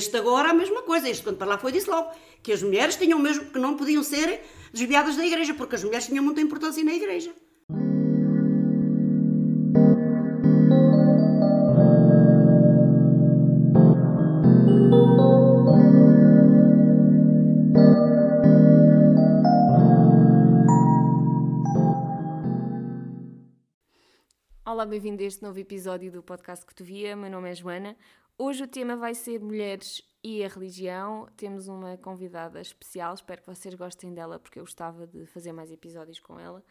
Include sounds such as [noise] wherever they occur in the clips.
este agora a mesma coisa. Este quando para lá foi disse logo que as mulheres tinham mesmo que não podiam ser desviadas da igreja, porque as mulheres tinham muita importância na igreja. Olá, bem-vindo a este novo episódio do podcast que tu via. Meu nome é Joana. Hoje o tema vai ser mulheres e a religião. Temos uma convidada especial, espero que vocês gostem dela porque eu gostava de fazer mais episódios com ela.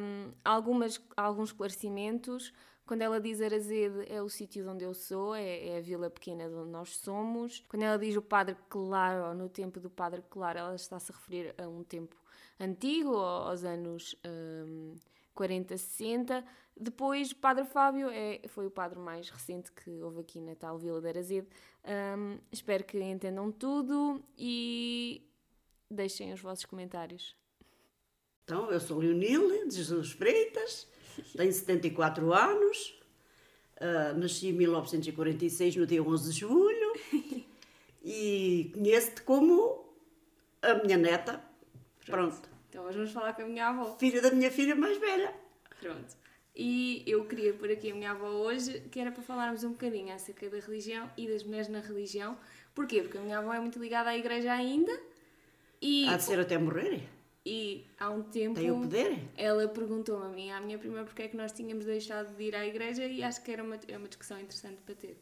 Um, algumas, alguns esclarecimentos. Quando ela diz Arazede é o sítio onde eu sou, é, é, a vila pequena de onde nós somos. Quando ela diz o Padre Claro, no tempo do Padre Claro, ela está-se a referir a um tempo antigo, aos anos um, 40, 60. Depois, o Padre Fábio é, foi o padre mais recente que houve aqui na tal Vila de Arazede. Um, espero que entendam tudo e deixem os vossos comentários. Então, eu sou Leonilde de Jesus Freitas, tenho 74 anos, uh, nasci em 1946, no dia 11 de julho, [laughs] e conheço-te como a minha neta. Pronto. Então, hoje vamos falar com a minha avó. Filha da minha filha mais velha. Pronto. E eu queria pôr aqui a minha avó hoje, que era para falarmos um bocadinho acerca da religião e das mulheres na religião. Porquê? Porque a minha avó é muito ligada à igreja ainda. E, Há de ser até morrer. E há um tempo. Tem o poder. Ela perguntou-me a mim, à minha prima, porque é que nós tínhamos deixado de ir à igreja e acho que era uma, é uma discussão interessante para ter.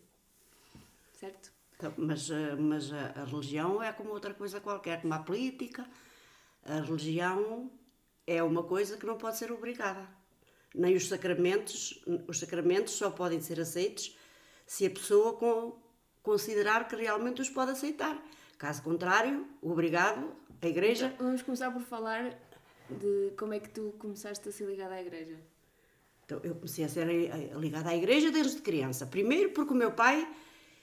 Certo? Então, mas eh, mas a, a religião é como outra coisa qualquer, como a política. A religião é uma coisa que não pode ser obrigada nem os sacramentos, os sacramentos só podem ser aceitos se a pessoa com, considerar que realmente os pode aceitar. Caso contrário, obrigado, a Igreja. Então, vamos começar por falar de como é que tu começaste a ser ligada à Igreja. Então, eu comecei a ser ligada à Igreja desde criança. Primeiro, porque o meu pai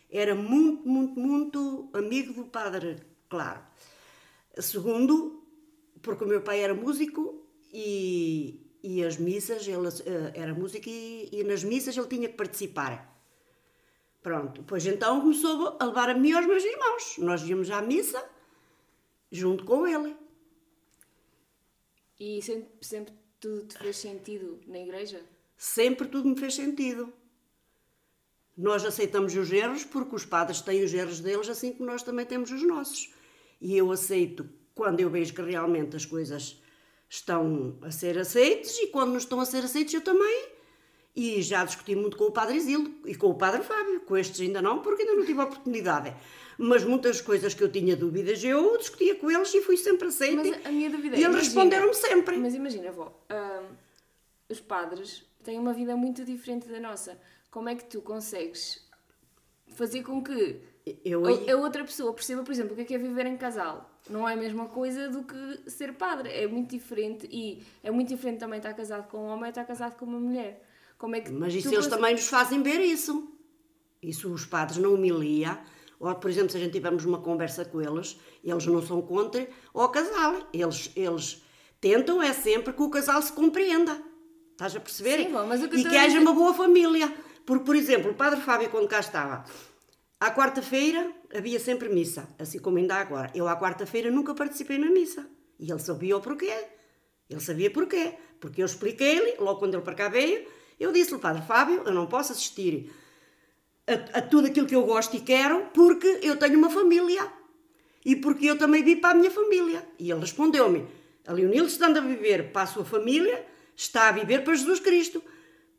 era muito, muito, muito amigo do Padre Claro. Segundo, porque o meu pai era músico e, e as missas, ele, uh, era música e, e, nas missas ele tinha que participar. Pronto, pois então começou a levar a mim e aos meus irmãos. Nós íamos à missa junto com ele. E sempre, sempre tudo te fez sentido na igreja? Sempre tudo me fez sentido. Nós aceitamos os erros porque os padres têm os erros deles, assim como nós também temos os nossos. E eu aceito quando eu vejo que realmente as coisas estão a ser aceitos e quando não estão a ser aceitos eu também. E já discuti muito com o Padre Isildo e com o Padre Fábio, com estes ainda não, porque ainda não tive a oportunidade. Mas muitas coisas que eu tinha dúvidas eu discutia com eles e fui sempre aceita. Mas a minha dúvida E eles responderam-me sempre. Mas imagina, avó, hum, os padres têm uma vida muito diferente da nossa. Como é que tu consegues fazer com que eu... a outra pessoa perceba, por exemplo, o que é, é viver em casal? Não é a mesma coisa do que ser padre. É muito diferente e é muito diferente também estar casado com um homem e estar casado com uma mulher. Como é que Mas isso eles também nos fazem ver isso. Isso os padres não humilia. Ou, por exemplo, se a gente tivermos uma conversa com eles, eles não são contra o casal. Eles, eles tentam é sempre que o casal se compreenda. Estás a perceber? Sim, bom, mas o que e que haja uma boa família. Porque, por exemplo, o padre Fábio, quando cá estava, à quarta-feira havia sempre missa, assim como ainda agora. Eu à quarta-feira nunca participei na missa. E ele sabia o porquê. Ele sabia porquê. Porque eu expliquei-lhe, logo quando ele para cá veio, eu disse-lhe, Padre Fábio, eu não posso assistir a, a, tudo aquilo que eu gosto e quero porque eu tenho uma família. E porque eu também vi para a minha família. E ele respondeu-me, a Leonilde estando a viver para a sua família, está a viver para Jesus Cristo.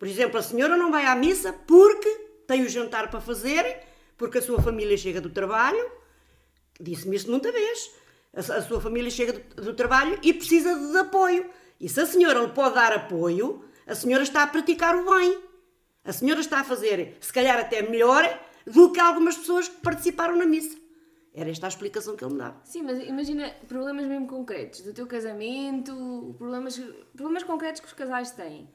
Por exemplo, a senhora não vai à missa porque tem o jantar para fazer porque a sua família chega do trabalho, disse-me isto muita vez, a, sua família chega do, do trabalho e precisa de, de apoio. E se a senhora lhe pode dar apoio, a senhora está a praticar o bem. A senhora está a fazer, se calhar até melhor, do que algumas pessoas que participaram na missa. Era esta a explicação que ele me dava. Sim, mas imagina problemas mesmo concretos do teu casamento, problemas, problemas concretos que os casais têm.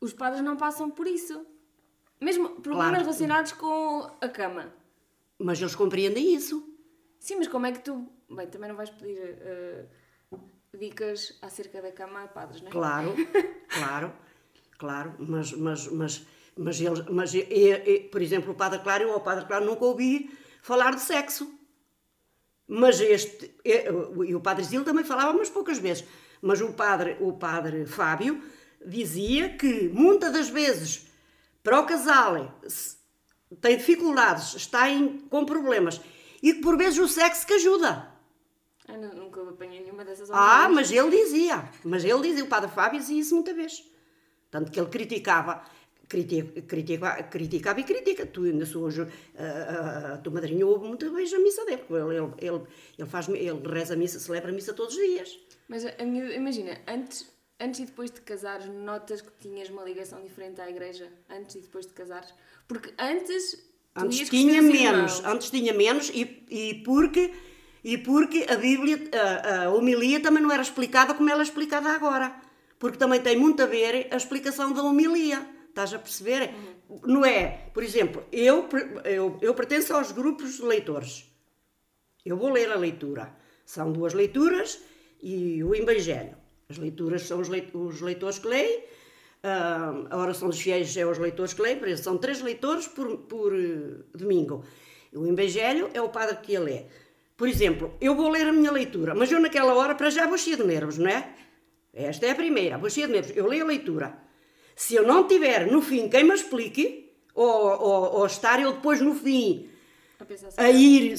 Os padres não passam por isso. Mesmo problemas claro. relacionados com a cama. Mas eles compreendem isso. Sim, mas como é que tu. Bem, também não vais pedir uh, dicas acerca da cama a padres, não é? Claro, [laughs] claro, claro. Mas, mas, mas, mas, eles, mas e, por exemplo, o Padre Claro, eu ao Padre Claro nunca ouvi falar de sexo. Mas este, e o padre Zil também falava umas poucas vezes, mas o padre, o padre Fábio dizia que muitas das vezes para o casal tem dificuldades, está em, com problemas e que por vezes o sexo que ajuda. Eu nunca apanhei nenhuma dessas Ah, mas ele dizia, mas ele dizia, o padre Fábio dizia isso muita vez. Tanto que ele criticava, critica, critica, criticava e critica. Tu ainda sou hoje, a, tua madrinha ouve muita vez a missa dele, ele, ele, ele, ele, faz, ele reza a missa, celebra a missa todos os dias. Mas a minha, imagina, antes, antes e depois de casares, notas que tinhas uma ligação diferente à igreja? Antes e depois de casares? Porque antes. Antes tinha menos, irmãos. antes tinha menos e, e porque e porque a Bíblia, a, a homilia também não era explicada como ela é explicada agora. Porque também tem muito a ver a explicação da homilia. Estás a perceber? Uhum. Não é? Por exemplo, eu, eu, eu pertenço aos grupos de leitores. Eu vou ler a leitura. São duas leituras e o Evangelho. As leituras são os, leitores que leem, a oração dos fiéis é os leitores que leem, por isso são três leitores por, por uh, domingo. O Evangelho é o padre que a lê. Por exemplo, eu vou ler a minha leitura, mas eu naquela hora para já vou cheio de nervos, não é? Esta é a primeira, vou cheio de nervos. Eu leio a leitura. Se eu não tiver no fim quem me explique, ou, ou, ou estar eu depois no fim a, a ir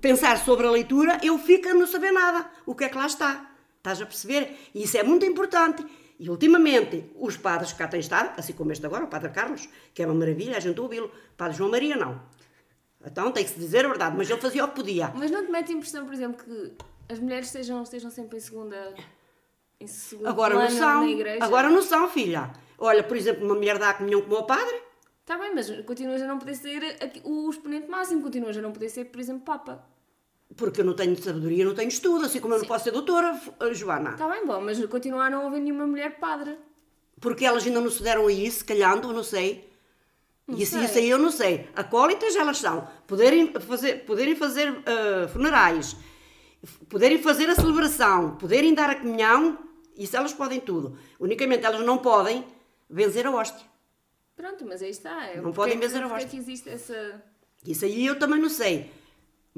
pensar sobre a leitura, eu fico a não saber nada. O que é que lá está? Estás a perceber? E isso é muito importante. E ultimamente, os padres que cá têm estado, assim como este agora, o padre Carlos, que é uma maravilha, a gente ouvi-lo. Padre João Maria, não. Então tem que se dizer a verdade, mas ele fazia o que podia. Mas não te mete a impressão, por exemplo, que as mulheres estejam, estejam sempre em segunda. Em segundo agora não são. Na igreja? Agora não são, filha. Olha, por exemplo, uma mulher dá a comunhão com o meu padre. Está bem, mas continuas a não poder ser o exponente máximo, continuas a não poder ser, por exemplo, Papa. Porque eu não tenho sabedoria, não tenho estudo, assim como eu não posso ser doutora, eh, Joana. Está bem, bom, mas continua a não haver nenhuma mulher padre. Porque elas ainda não se deram a isso, calhando, não sei. Não isso, sei. isso aí eu não sei. Acólitas elas são. Poderem fazer, poderem fazer uh, funerais, poderem fazer a celebração, poderem dar a comunhão, isso elas podem tudo. Unicamente elas não podem vencer a hóstia. Pronto, mas aí está. É não podem vencer a hóstia. É que existe essa... Isso aí eu também não sei.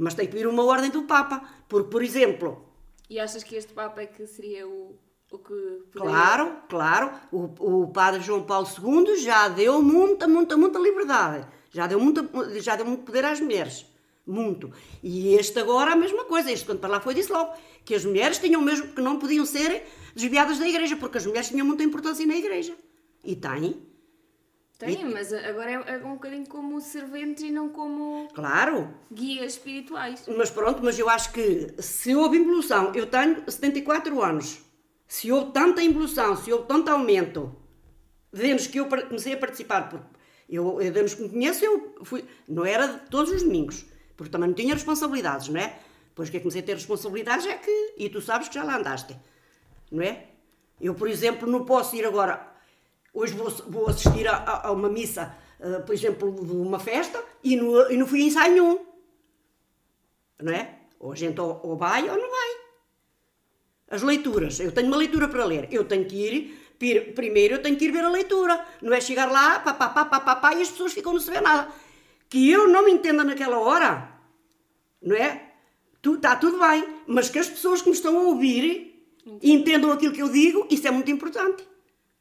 Mas tem que vir uma ordem do Papa. Porque, por exemplo. E achas que este Papa é que seria o, o que. Poderia... Claro, claro. O, o Padre João Paulo II já deu muita, muita, muita liberdade. Já deu, muita, já deu muito poder às mulheres. Muito. E este agora a mesma coisa. Este, quando para lá foi, disse logo que as mulheres tinham mesmo que não podiam ser desviadas da igreja, porque as mulheres tinham muita importância na igreja. E têm. Tem, e... mas agora é, é um bocadinho como serventes e não como claro. guias espirituais. Mas pronto, mas eu acho que se houve evolução, eu tenho 74 anos, se houve tanta evolução, se houve tanto aumento, desde que eu comecei a participar, porque eu, desde que me conheço, eu fui, não era todos os domingos, porque também não tinha responsabilidades, não é? Depois que eu comecei a ter responsabilidades é que, e tu sabes que já lá andaste, não é? Eu, por exemplo, não posso ir agora Hoje vou, vou assistir a, a, uma missa, uh, por exemplo, de uma festa, e não, e não fui ensaio nenhum. Não é? Ou a gente ou, ou vai ou não vai. As leituras. Eu tenho uma leitura para ler. Eu tenho que ir, primeiro eu tenho que ir ver a leitura. Não é chegar lá, pá, pá, pá, pá, pá, pá e as pessoas ficam não se vê nada. Que eu não me entenda naquela hora, não é? Está tudo bem, mas que as pessoas que me estão a ouvir entendam aquilo que eu digo, isso é muito importante.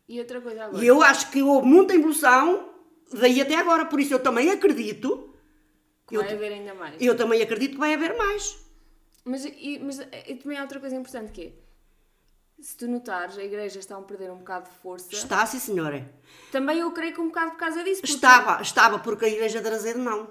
E outra coisa agora. E eu acho que houve muita evolução daí até agora, por isso eu também acredito. Que vai eu, haver ainda mais. Eu também acredito que vai haver mais. Mas, e, mas e também há outra coisa importante que é. Se tu notares, a igreja está a perder um bocado de força. Está, sim, senhora. Também eu creio que um bocado por causa disso. Porque... Estava, estava, porque a igreja de Arazedo não.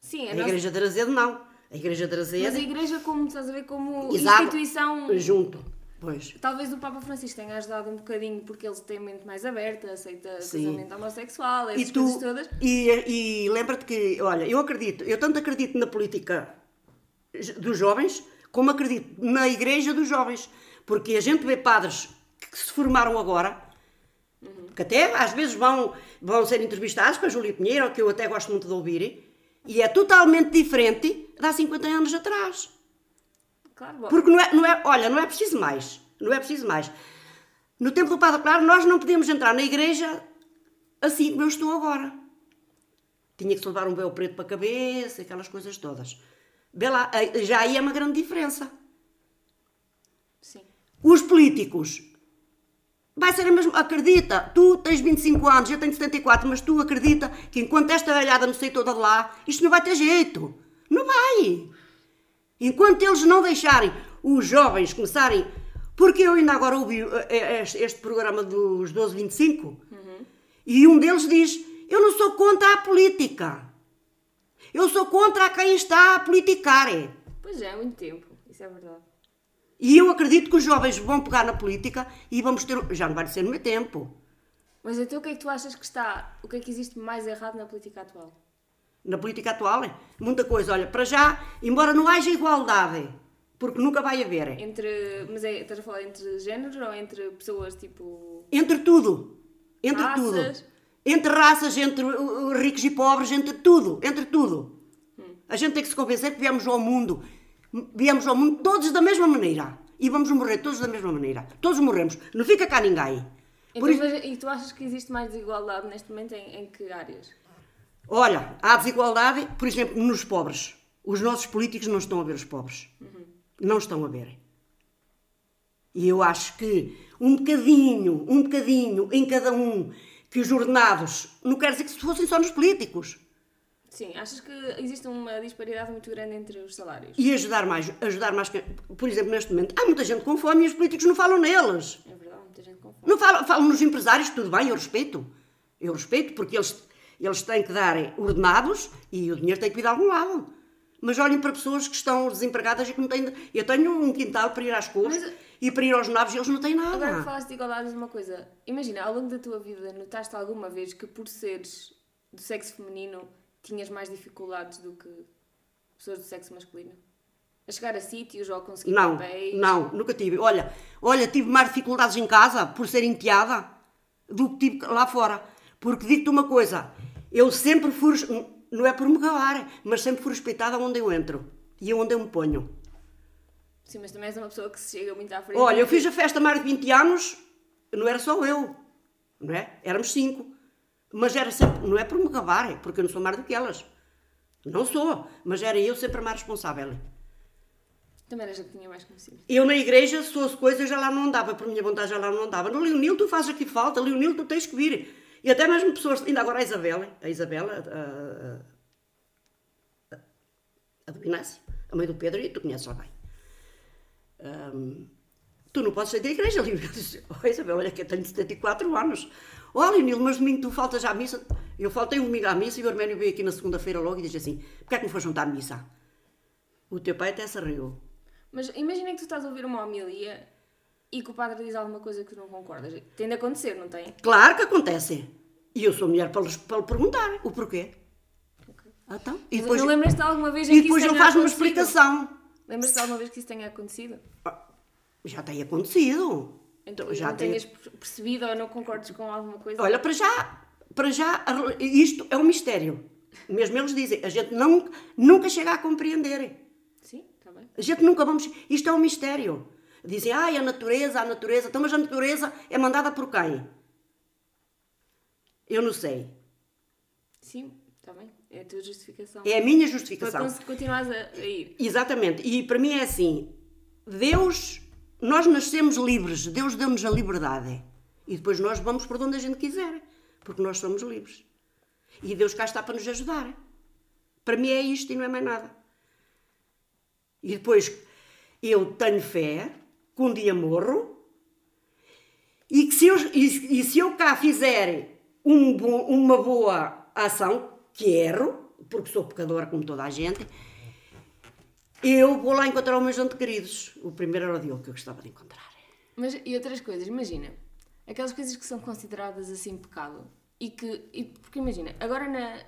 Sim, a, a nossa... igreja de Arazedo não. A igreja de. Mas a igreja, como estás a ver, como Exato. instituição... Junto. Pois. Talvez o Papa Francisco tenha ajudado um bocadinho porque ele tem a mente mais aberta, aceita Sim. casamento homossexual, essas e tu, coisas todas. E, e lembra-te que, olha, eu acredito, eu tanto acredito na política dos jovens, como acredito na igreja dos jovens. Porque a gente vê padres que se formaram agora, uhum. que até às vezes vão, vão ser entrevistados com a Júlia Pinheiro, que eu até gosto muito de ouvir, e é totalmente diferente de há 50 anos atrás. Claro, Porque não é, não é, olha, não é preciso mais. Não é preciso mais. No tempo do Padre Claro, nós não podíamos entrar na igreja assim como eu estou agora. Tinha que se levar um véu preto para a cabeça, aquelas coisas todas. Lá, já aí é uma grande diferença. Sim. Os políticos. Vai ser a mesma. Acredita, tu tens 25 anos, eu tenho 74, mas tu acredita que enquanto esta velhada não sair toda de lá, isto não vai ter jeito. Não vai. Enquanto eles não deixarem os jovens começarem. Porque eu ainda agora ouvi eh, eh, este, programa dos 1225 e um deles diz: Eu não sou contra a política. Eu sou contra quem está a politicar. Pois é, há muito tempo. Isso é verdade. E eu acredito que os jovens vão pegar na política e vamos ter. Já não vai ser no meu tempo. Mas então o que é que tu achas que está. O que é que existe mais errado na política atual? Na política atual, é muita coisa. Olha, para já, embora não haja igualdade, porque nunca vai haver, Entre. Mas é, estás a falar entre géneros ou entre pessoas tipo. entre tudo. Entre Raças. tudo. Entre raças, entre uh, uh, ricos e pobres, entre tudo. Entre tudo. A gente tem que se convencer que viemos ao mundo. Viemos ao mundo todos da mesma maneira. E vamos morrer todos da mesma maneira. Todos morremos. Não fica cá ninguém. Por Então, mas- e tu achas que existe mais desigualdade neste momento em, em que áreas? Olha, há desigualdade, por exemplo, nos pobres. Os nossos políticos não estão a ver os pobres. Não estão a ver. E eu acho que um bocadinho, um bocadinho em cada um, que os ordenados, não quer dizer que se fossem só nos políticos. Sim, achas que existe uma disparidade muito grande entre os salários? E ajudar mais, ajudar mais, por exemplo, neste momento, há muita gente com fome e os políticos não falam neles. É verdade, muita gente com fome. Não falam, falam nos empresários, tudo bem, eu respeito. Eu respeito, porque eles, eles têm que dar ordenados e o dinheiro tem que vir de algum lado. Mas olhem para pessoas que estão desempregadas e que não têm. Eu tenho um quintal para ir às cores Mas- e para ir aos naves e eles não têm nada. Agora que falaste de igualdade, diz uma coisa. Imagina, ao longo da tua vida, notaste alguma vez que por seres do sexo feminino tinhas mais dificuldades do que pessoas do sexo masculino? A chegar a sítios ou a conseguir Não, papéis? não, nunca tive. Olha, olha, tive mais dificuldades em casa por ser enteada do que tive lá fora. Porque digo-te uma coisa, eu sempre fui, não é por me gabar, mas sempre fui respeitada onde eu entro e onde eu me ponho. Sim, mas também és uma pessoa que se chega muito à frente. Olha, eu fiz a festa há mais de 20 anos, não era só eu, não é? Éramos cinco. Mas era sempre, não é por me gabar, é porque eu não sou mais do que elas. Não sou, mas era eu sempre a mais responsável. Também eras a que tinha mais conhecido. Eu na igreja, se fosse coisa, eu já lá não andava, por minha vontade já lá não andava. No Leonil, tu fazes aqui falta, Leonil, tu tens que vir. E até mesmo pessoas, ainda agora a Isabela, a Isabela, a, a, a do Inácio, a mãe do Pedro, e tu conheces lá bem. Ahm, tu não podes sair da igreja, Leonil. Disse, oh, Isabel, olha que eu tenho 74 anos. Oh, Leonil, mas domingo tu faltas à missa. Eu faltei um domingo à missa e o Arménio veio aqui na segunda-feira logo e disse assim, porquê é que não foste juntar à missa? O teu pai até se riu. Mas imagina que tu estás a ouvir uma homilia e que o padre diz alguma coisa que tu não concordas. Tem de acontecer, não tem? Claro que acontece. E eu sou mulher para lhes, para lhe perguntar o porquê. Então, e Mas depois, não lembras-te alguma vez em e que depois ele faz uma explicação. Lembras-te alguma vez que isso tenha acontecido? Ah, Já tem acontecido. Então, já não tem. tenhas percebido ou não concordes com alguma coisa? Olha, para já, para já, isto é um mistério. Mesmo eles dizem, a gente não, nunca chega a compreender. Sim, está bem. A gente nunca vamos. Isto é um mistério. Dizem, ai, a natureza, a natureza. Então, mas a natureza é mandada por quem? Eu não sei. Sim, está bem. É a tua justificação. É a minha Para justificação. cons- continuares a, a ir. Exatamente. E para mim é assim: Deus, nós nascemos livres, Deus deu-nos a liberdade. E depois nós vamos por onde a gente quiser, porque nós somos livres. E Deus cá está para nos ajudar. Para mim é isto e não é mais nada. E depois eu tenho fé que um dia morro e que se eu, e, e se eu cá fizer um uma boa ação, que erro, porque sou pecadora como toda a gente, eu vou lá encontrar os meus entes queridos. O primeiro era o Diogo que eu gostava de encontrar. Mas e outras coisas, imagina, aquelas coisas que são consideradas assim pecado e que, e- porque imagina, agora na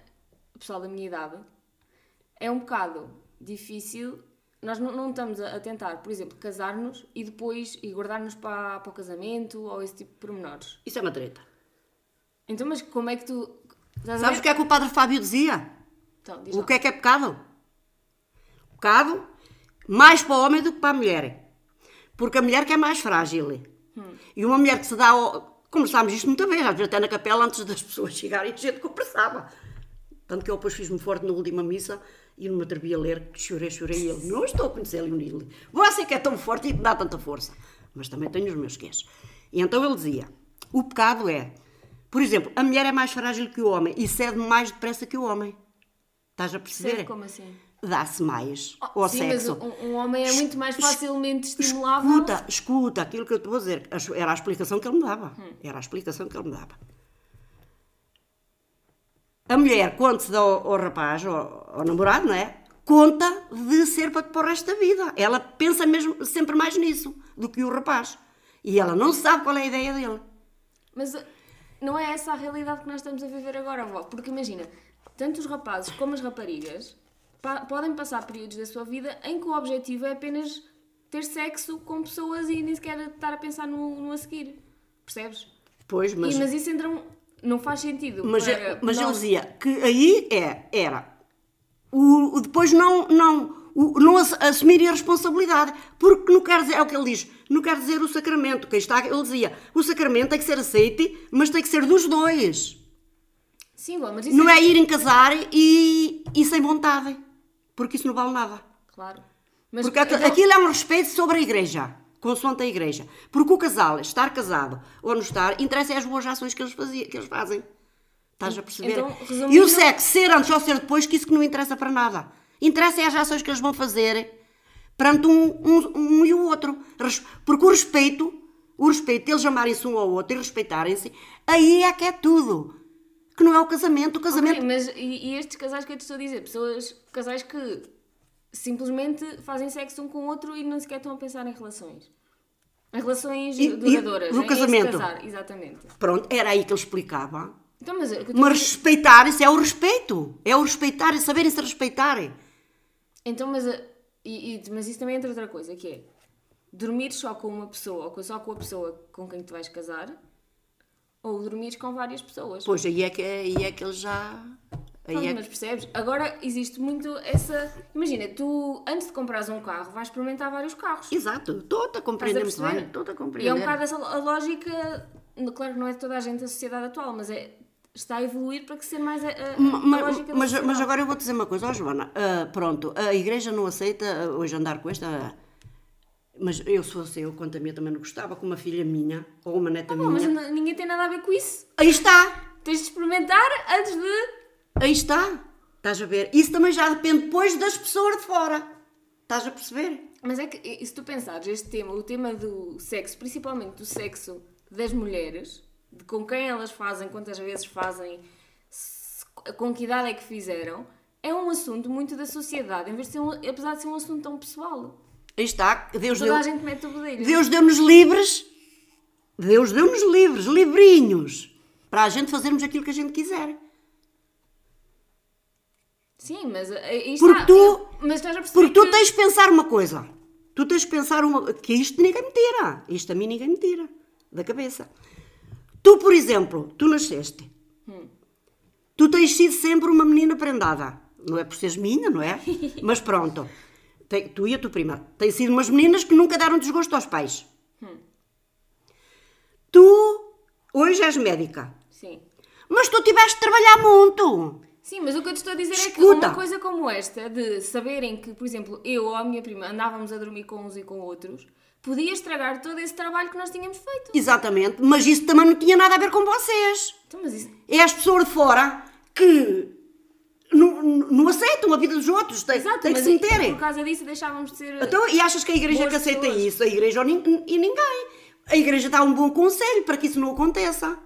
o pessoal da minha idade é um bocado difícil, nós não, não estamos a, a tentar, por exemplo, casar-nos e depois e guardar-nos para, para o casamento ou esse tipo de pormenores. Isso é uma treta. Então, mas como é que tu. Sabes o que é que o Padre Fábio dizia? Então, diz O lá. que é que é pecado? Pecado mais para o homem do que para a mulher. Porque a mulher que é mais frágil. E uma mulher que se dá ao... Conversámos isto muita vez, às vezes até na capela, antes das pessoas chegarem, a gente conversava. Tanto que eu depois fiz-me forte na última missa e não me atrevi a ler, que chorei, chorei. E ele, não estou a conhecer Leonil. Você que é tão forte e te dá tanta força. Mas também tenho os meus queixos. E então ele dizia: o pecado é, por exemplo, a mulher é mais frágil que o homem e cede mais depressa que o homem. Estás a perceber? Certo, como assim? Dá-se mais Oh, ao sim, sexo. mas um, um homem é muito mais facilmente estimulável. Escuta, escuta aquilo que eu te vou dizer. Era a explicação que ele me dava. Era a explicação que ele me dava. A mulher, quando se dá ao, ao rapaz, ao, ao namorado, não é? Conta de ser para, para o resto da vida. Ela pensa mesmo sempre mais nisso do que o rapaz. E ela não sabe qual é a ideia dele. Mas uh, não é essa a realidade que nós estamos a viver agora, avó. Porque imagina, tanto os rapazes como as raparigas pa- podem passar períodos da sua vida em que o objetivo é apenas ter sexo com pessoas e nem sequer estar a pensar no, no a seguir. Percebes? Pois, mas, e, mas isso entra um- não faz sentido. mas, para mas ele nós- dizia que aí é, era o, o depois não, não, o, não ass- assumir a responsabilidade, porque não quer dizer, é o que ele diz, não quer dizer o sacramento, que está, ele dizia, o sacramento tem que ser aceite, mas tem que ser dos dois. Sim, avó, mas isso Não é irem casar e, e sem vontade, porque isso não vale nada. Claro. Mas, Porque então- aquilo é um respeito sobre a igreja, consoante a igreja. Porque o casal, estar casado ou não estar, interessa é as boas ações que eles, fazia, que eles fazem. Estás a perceber? Então, e o sexo, ser antes ou ser depois, que isso que não interessa para nada. Interessa é as ações que eles vão fazer perante um, um, um e o outro. Porque o respeito, o respeito, eles amarem-se um ao outro e respeitarem-se, aí é que é tudo. Que não é o casamento. O casamento Ok, mas e, e estes casais que eu te estou a dizer? Pessoas, casais que simplesmente fazem sexo um com o outro e não sequer estão a pensar em relações. Em relações E- e duradouras. no em este casamento? casar, exatamente. Pronto, era aí que ele explicava. Então, mas, a Mas respeitar, isso é o respeito. É o respeitar e saberem se respeitarem. então, mas, a- e- e- mas isso também entra outra coisa, que é dormir só com uma pessoa ou só com a pessoa com quem te vais casar ou dormir com várias pessoas. Pois aí é que, aí é que ele já. Pronto, é mas percebes? Agora existe muito essa. Imagina, tu antes de comprares um carro vais experimentar vários carros. Exato, estou-te a compreender a muito bem. Estou-te a E compreender. é um bocado essa a lógica. Claro que não é de toda a gente a sociedade atual, mas é, está a evoluir para que ser mais a, a, a Ma- lógica da mas, mas agora eu vou dizer uma coisa, ó Joana. ah, pronto, a igreja não aceita ah, hoje andar com esta. Mas eu, se fosse eu, quanto a minha também não gostava, com uma filha minha ou uma neta Bom, mas minha. n- ninguém tem nada a ver com isso. Aí está! Tens de experimentar antes de. Aí está! Estás a ver? Isso também já depende depois das pessoas de fora. Estás a perceber? Mas é que, se tu pensares, este tema, o tema do sexo, principalmente do sexo das mulheres, de com quem elas fazem, quantas vezes fazem, se- com que idade é que fizeram, é um assunto muito da sociedade, em vez de ser um, apesar de ser um assunto tão pessoal. Aí está. Deus Toda deu. a gente mete o bedelho. Deus deu-nos livres, Deus deu-nos livres, livrinhos, para a gente fazermos aquilo que a gente quiser. Sim, mas eh, aí Porque está. tu- mas Porque tu que- tens de pensar uma coisa. Tu tens de pensar uma, que isto ninguém me tira. Isto a mim ninguém me tira da cabeça. Tu, por exemplo, tu nasceste. Tu tens sido sempre uma menina prendada. Não é por seres minha, não é? [laughs] Mas pronto. Tem- tu e a tua prima. Têm sido umas meninas que nunca deram desgosto aos pais. Tu hoje és médica. Sim. Mas tu tiveste de trabalhar muito. Sim, mas o que eu te estou a dizer é que Escuta. uma coisa como esta, de saberem que, por exemplo, eu ou a minha prima andávamos a dormir com uns e com outros, podia estragar todo esse trabalho que nós tínhamos feito. Exatamente. Mas isso também não tinha nada a ver com vocês. Então, mas isso. é as pessoas de fora que não, não aceitam a vida dos outros, tem, Exato, tem que se meterem. por causa disso deixávamos de ser. Então, e achas que a igreja que aceita pessoas. isso? A igreja e ninguém. A igreja dá um bom conselho para que isso não aconteça.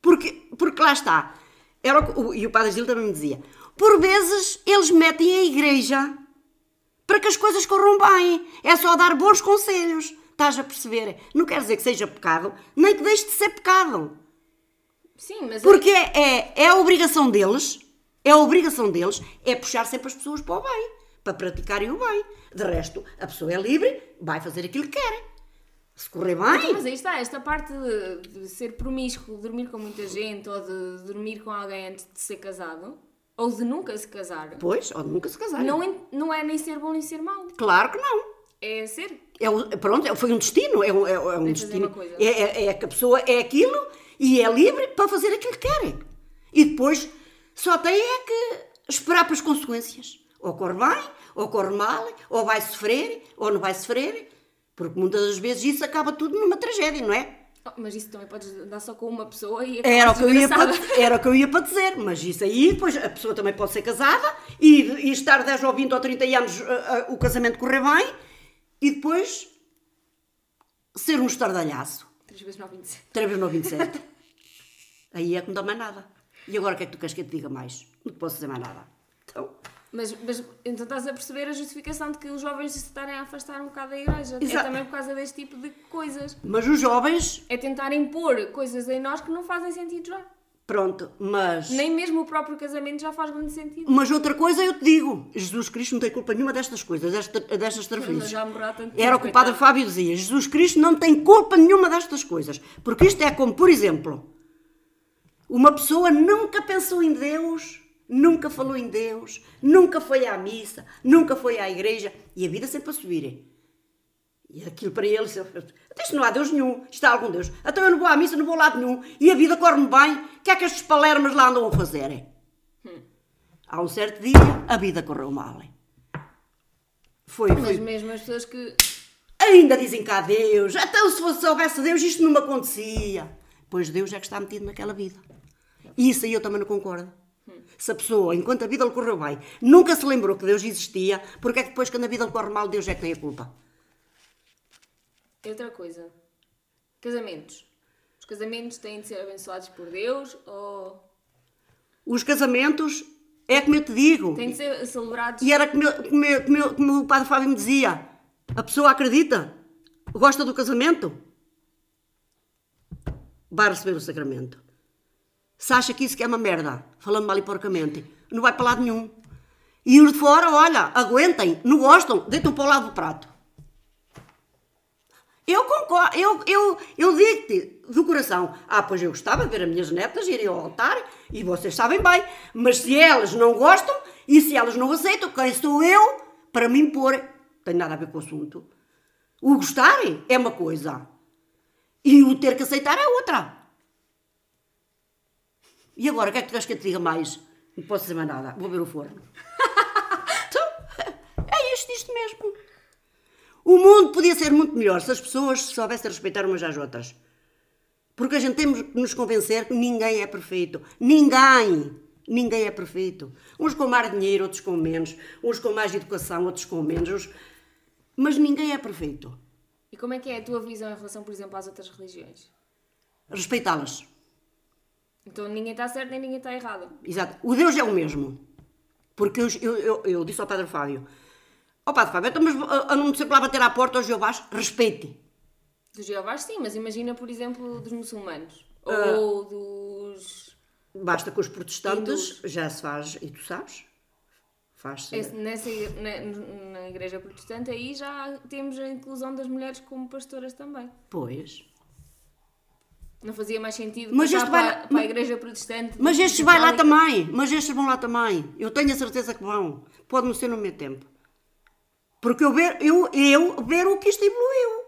Porque, porque lá está. Era o, e o Padre Gil também me dizia: por vezes eles metem a igreja para que as coisas corram bem. É só dar bons conselhos. Estás a perceber? Não quer dizer que seja pecado, nem que deixe de ser pecado. Sim, mas. Porque é, é a obrigação deles, é a obrigação deles, é puxar sempre as pessoas para o bem, para praticarem o bem. De resto, a pessoa é livre, vai fazer aquilo que quer. Se correr Então, bem, mas aí está, esta parte de, de ser promíscuo, de dormir com muita gente ou de dormir com alguém antes de ser casado, ou de nunca se casar, pois, ou nunca se casar. não, é- não é nem ser bom nem ser mau. Claro que não. É ser. É, pronto, é- foi um destino, é um, é, é um destino. É, é, é que a pessoa é aquilo e é livre para fazer aquilo que quer. E depois, Só tem é que esperar pelas consequências. Ou corre bem, ou corre mal, ou vai sofrer, ou não vai sofrer. Porque muitas das vezes isso acaba tudo numa tragédia, não é? Oh, mas isso também podes dar só com uma pessoa e Era o, que eu ia para, [laughs] era o que eu ia para dizer, mas isso aí, depois a pessoa também pode ser casada e, e estar 10 ou 20 ou 30 anos ah, ah, o casamento correr bem e depois ser um estardalhaço. 3 vezes 9, 27. 3 vezes no 27. [laughs] aí é que não dá mais nada. E agora o que é que tu queres que eu te diga mais? Não te posso dizer mais nada. Então, Mas, mas então estás a perceber a justificação de que os jovens se estarem a afastar um bocado da igreja. É Exato. também por causa deste tipo de coisas. mas os jovens, É tentar impor coisas em nós que não fazem sentido já. pronto, mas. Nem mesmo o próprio casamento já faz grande sentido. Mas outra coisa eu te digo: Jesus Cristo não tem culpa nenhuma destas coisas, desta, destas trafolhices. tanto Era o que o Padre. Fábio dizia: Jesus Cristo não tem culpa nenhuma destas coisas. Porque isto é como, por exemplo, uma pessoa nunca pensou em Deus, nunca falou em Deus, nunca foi à missa, nunca foi à igreja e a vida sempre a subir. E aquilo para ele, até isto não há Deus nenhum, está algum Deus. Então eu não vou à missa, não vou a lado nenhum e a vida corre-me bem. O que é que estes palermas lá andam a fazer? Há um certo dia, a vida correu mal. Foi, Mas foi, mesmo as pessoas que. Ainda dizem cá Deus. Então, se fosse, se houvesse Deus, isto não me acontecia. Pois Deus é que está metido naquela vida. E isso aí eu também não concordo. Se a pessoa, enquanto a vida lhe correu bem, nunca se lembrou que Deus existia, porque é que depois, quando a vida lhe corre mal, Deus é que tem a culpa? Outra coisa. Casamentos. Os casamentos têm de ser abençoados por Deus ou Os casamentos, é como eu te digo. têm de ser celebrados. E era como, eu- como, eu- como, eu- como o Padre Fábio me dizia: a pessoa acredita, gosta do casamento, vai receber o sacramento. Se acha que isso que é uma merda, falando mal e porcamente, não vai para lado nenhum. E os de fora, olha, aguentem, não gostam, deitam para o lado do prato. Eu concordo, eu, eu, eu digo-te do coração. Ah, pois eu gostava de ver as minhas netas irem ao altar, e vocês sabem bem, mas se elas não gostam e se elas não aceitam, quem sou eu para me impor? Tem nada a ver com o assunto. O gostar é uma coisa e o ter que aceitar é outra. E agora, o que é que tu queres que eu te diga mais? Não posso dizer mais nada, vou ver o forno. [laughs] então, é isto, isto mesmo. O mundo podia ser muito melhor se as pessoas soubessem respeitar umas às outras. Porque a gente temos que nos convencer que ninguém é perfeito. Ninguém! Ninguém é perfeito. Uns com mais dinheiro, outros com menos. Uns com mais educação, outros com menos. Uns- Mas ninguém é perfeito. E como é que é a tua visão em relação, por exemplo, às outras religiões? Respeitá-las. Então ninguém está certo nem ninguém está errado. Exato. O Deus é o mesmo. Porque eu, eu, eu, eu disse ao Padre Fábio: Ó Padre Fábio, então, mas a, a não ser lá bater à porta aos Jeovás, respeite. Dos Jeovás, sim, mas imagina, por exemplo, dos muçulmanos. Ah. Ou dos. Basta com os protestantes, já se faz, e tu sabes, faz-se. Esse- Nessa, na, na igreja protestante aí já temos a inclusão das mulheres como pastoras também. Pois. Não fazia mais sentido Mas este vai para, para a igreja protestante. Mas estes vai lá também, mas estes vão lá também. Eu tenho a certeza que vão. Pode não ser no meu tempo. Porque eu ver, eu, eu ver o que isto evoluiu.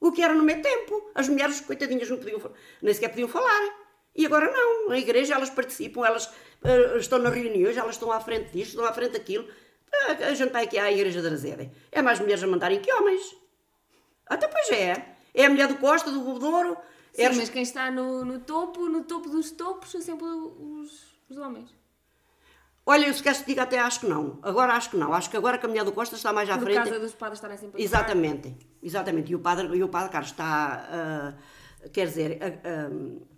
O que era no meu tempo. As mulheres, coitadinhas, não podiam, nem sequer podiam falar. E agora não. Na igreja elas participam, elas eh, estão nas reuniões, elas estão à frente disto, estão à frente daquilo. Ah, A gente vai aqui à igreja da Razede. É mais mulheres a mandarem que homens. Até pois é. É a mulher do Costa, do Bebedouro. Sim, É mas quem está no, no topo, no topo dos topos, são sempre os, os homens. Olha, eu se queres te diga até acho que não. Agora acho que não. Acho que agora que a mulher do Costa está mais à Por frente. causa dos padres estarem sempre a Exatamente, exatamente. E o padre, e o padre Carlos está, ah, quer dizer, ah,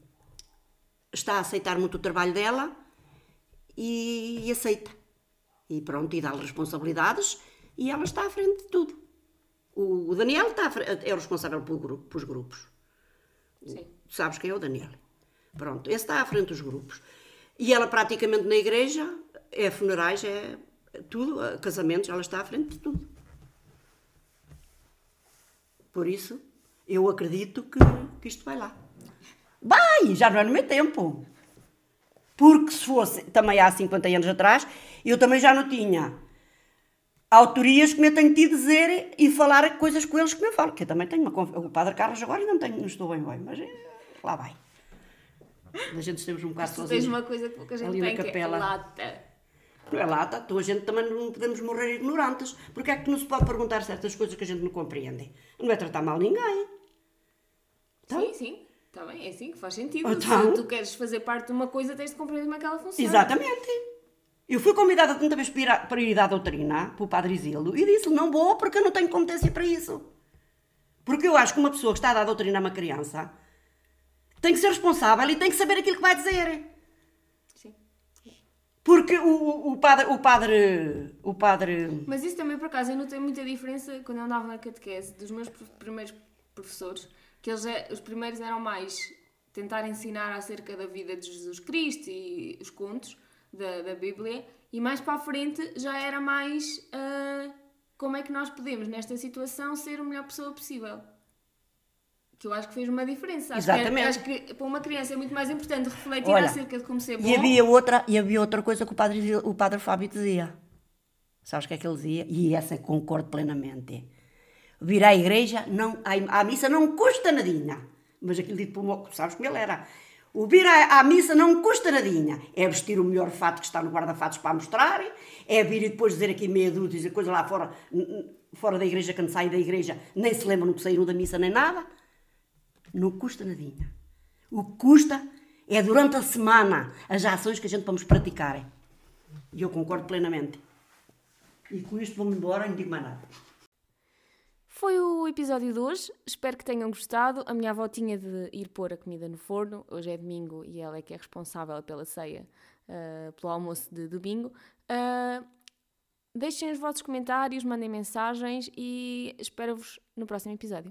está a aceitar muito o trabalho dela e, e aceita. E pronto, e dá-lhe responsabilidades e ela está à frente de tudo. O, o Daniel está é o responsável pelo grupo, pelos grupos. Sim. Sabes quem é o Daniel? Pronto, esse está à frente dos grupos. E ela praticamente na igreja, é funerais, é tudo, eh, casamentos, ela está à frente de tudo. Por isso, eu acredito que, que isto vai lá. Vai, já não é no meu tempo. Porque se fosse também há 50 anos atrás, eu também já não tinha autorias como eu tenho tido dizer e falar coisas com eles como eu falo. Que eu também tenho uma conf... O Padre Carlos agora não, tenho, não estou bem bem, mas eh, lá vai. A gente estamos um bocado sozinhos. tens uma coisa que pouca gente Ali na tem, que é capela. lata. Não é lata, então a gente também não podemos morrer ignorantes. Porque é que não se pode perguntar certas coisas que a gente não compreende? Não é tratar mal ninguém. Então? Sim, sim. Está bem, é assim que faz sentido. Então? Se tu queres fazer parte de uma coisa, tens de compreender como é que ela funciona. Exatamente. Eu fui convidada tanta vez para ir, à- doutrina, pelo Padre Isildo, e disse não vou porque eu não tenho competência para isso. Porque eu acho que uma pessoa que está a dar doutrina a uma criança tem que ser responsável e tem que saber aquilo que vai dizer. Sim. Porque o, o, o padre, o padre, o padre, Mas isso também, por acaso, eu notei muita diferença quando eu andava na catequese dos meus primeiros professores, que eles, é- os primeiros eram mais tentar ensinar acerca da vida de Jesus Cristo e os contos da, da Bíblia, e mais para a frente já era mais ah, como é que nós podemos, nesta situação, ser a melhor pessoa possível. Que eu acho que fez uma diferença. Acho que, Exatamente. acho que para uma criança é muito mais importante refletir Olha, acerca de como ser bom. e havia outra, e havia outra coisa que o padre, o padre Fábio dizia. Sabes o que é que ele dizia? E essa concordo plenamente. Vir à igreja, não, à, à missa não custa nadinha. Mas aquilo dito por uma, sabes como ele era. O vir à, à missa não custa nadinha. É vestir o melhor fato que está no guarda-fatos para mostrar, é vir e depois dizer aqui meia dúzia, dizer coisa lá fora, fora da igreja, quando saem da igreja, nem se lembram que saíram da missa nem nada. Não custa nadinha. O que custa é durante a semana as ações que a gente vamos praticar. E eu concordo plenamente. E com isto vou-me embora, não digo mais nada. Foi o episódio de hoje. Espero que tenham gostado. A minha avó tinha de ir pôr a comida no forno. Hoje é domingo e ela é que é responsável pela ceia, ah, pelo almoço de domingo. Ah, deixem os vossos comentários, mandem mensagens e espero-vos no próximo episódio.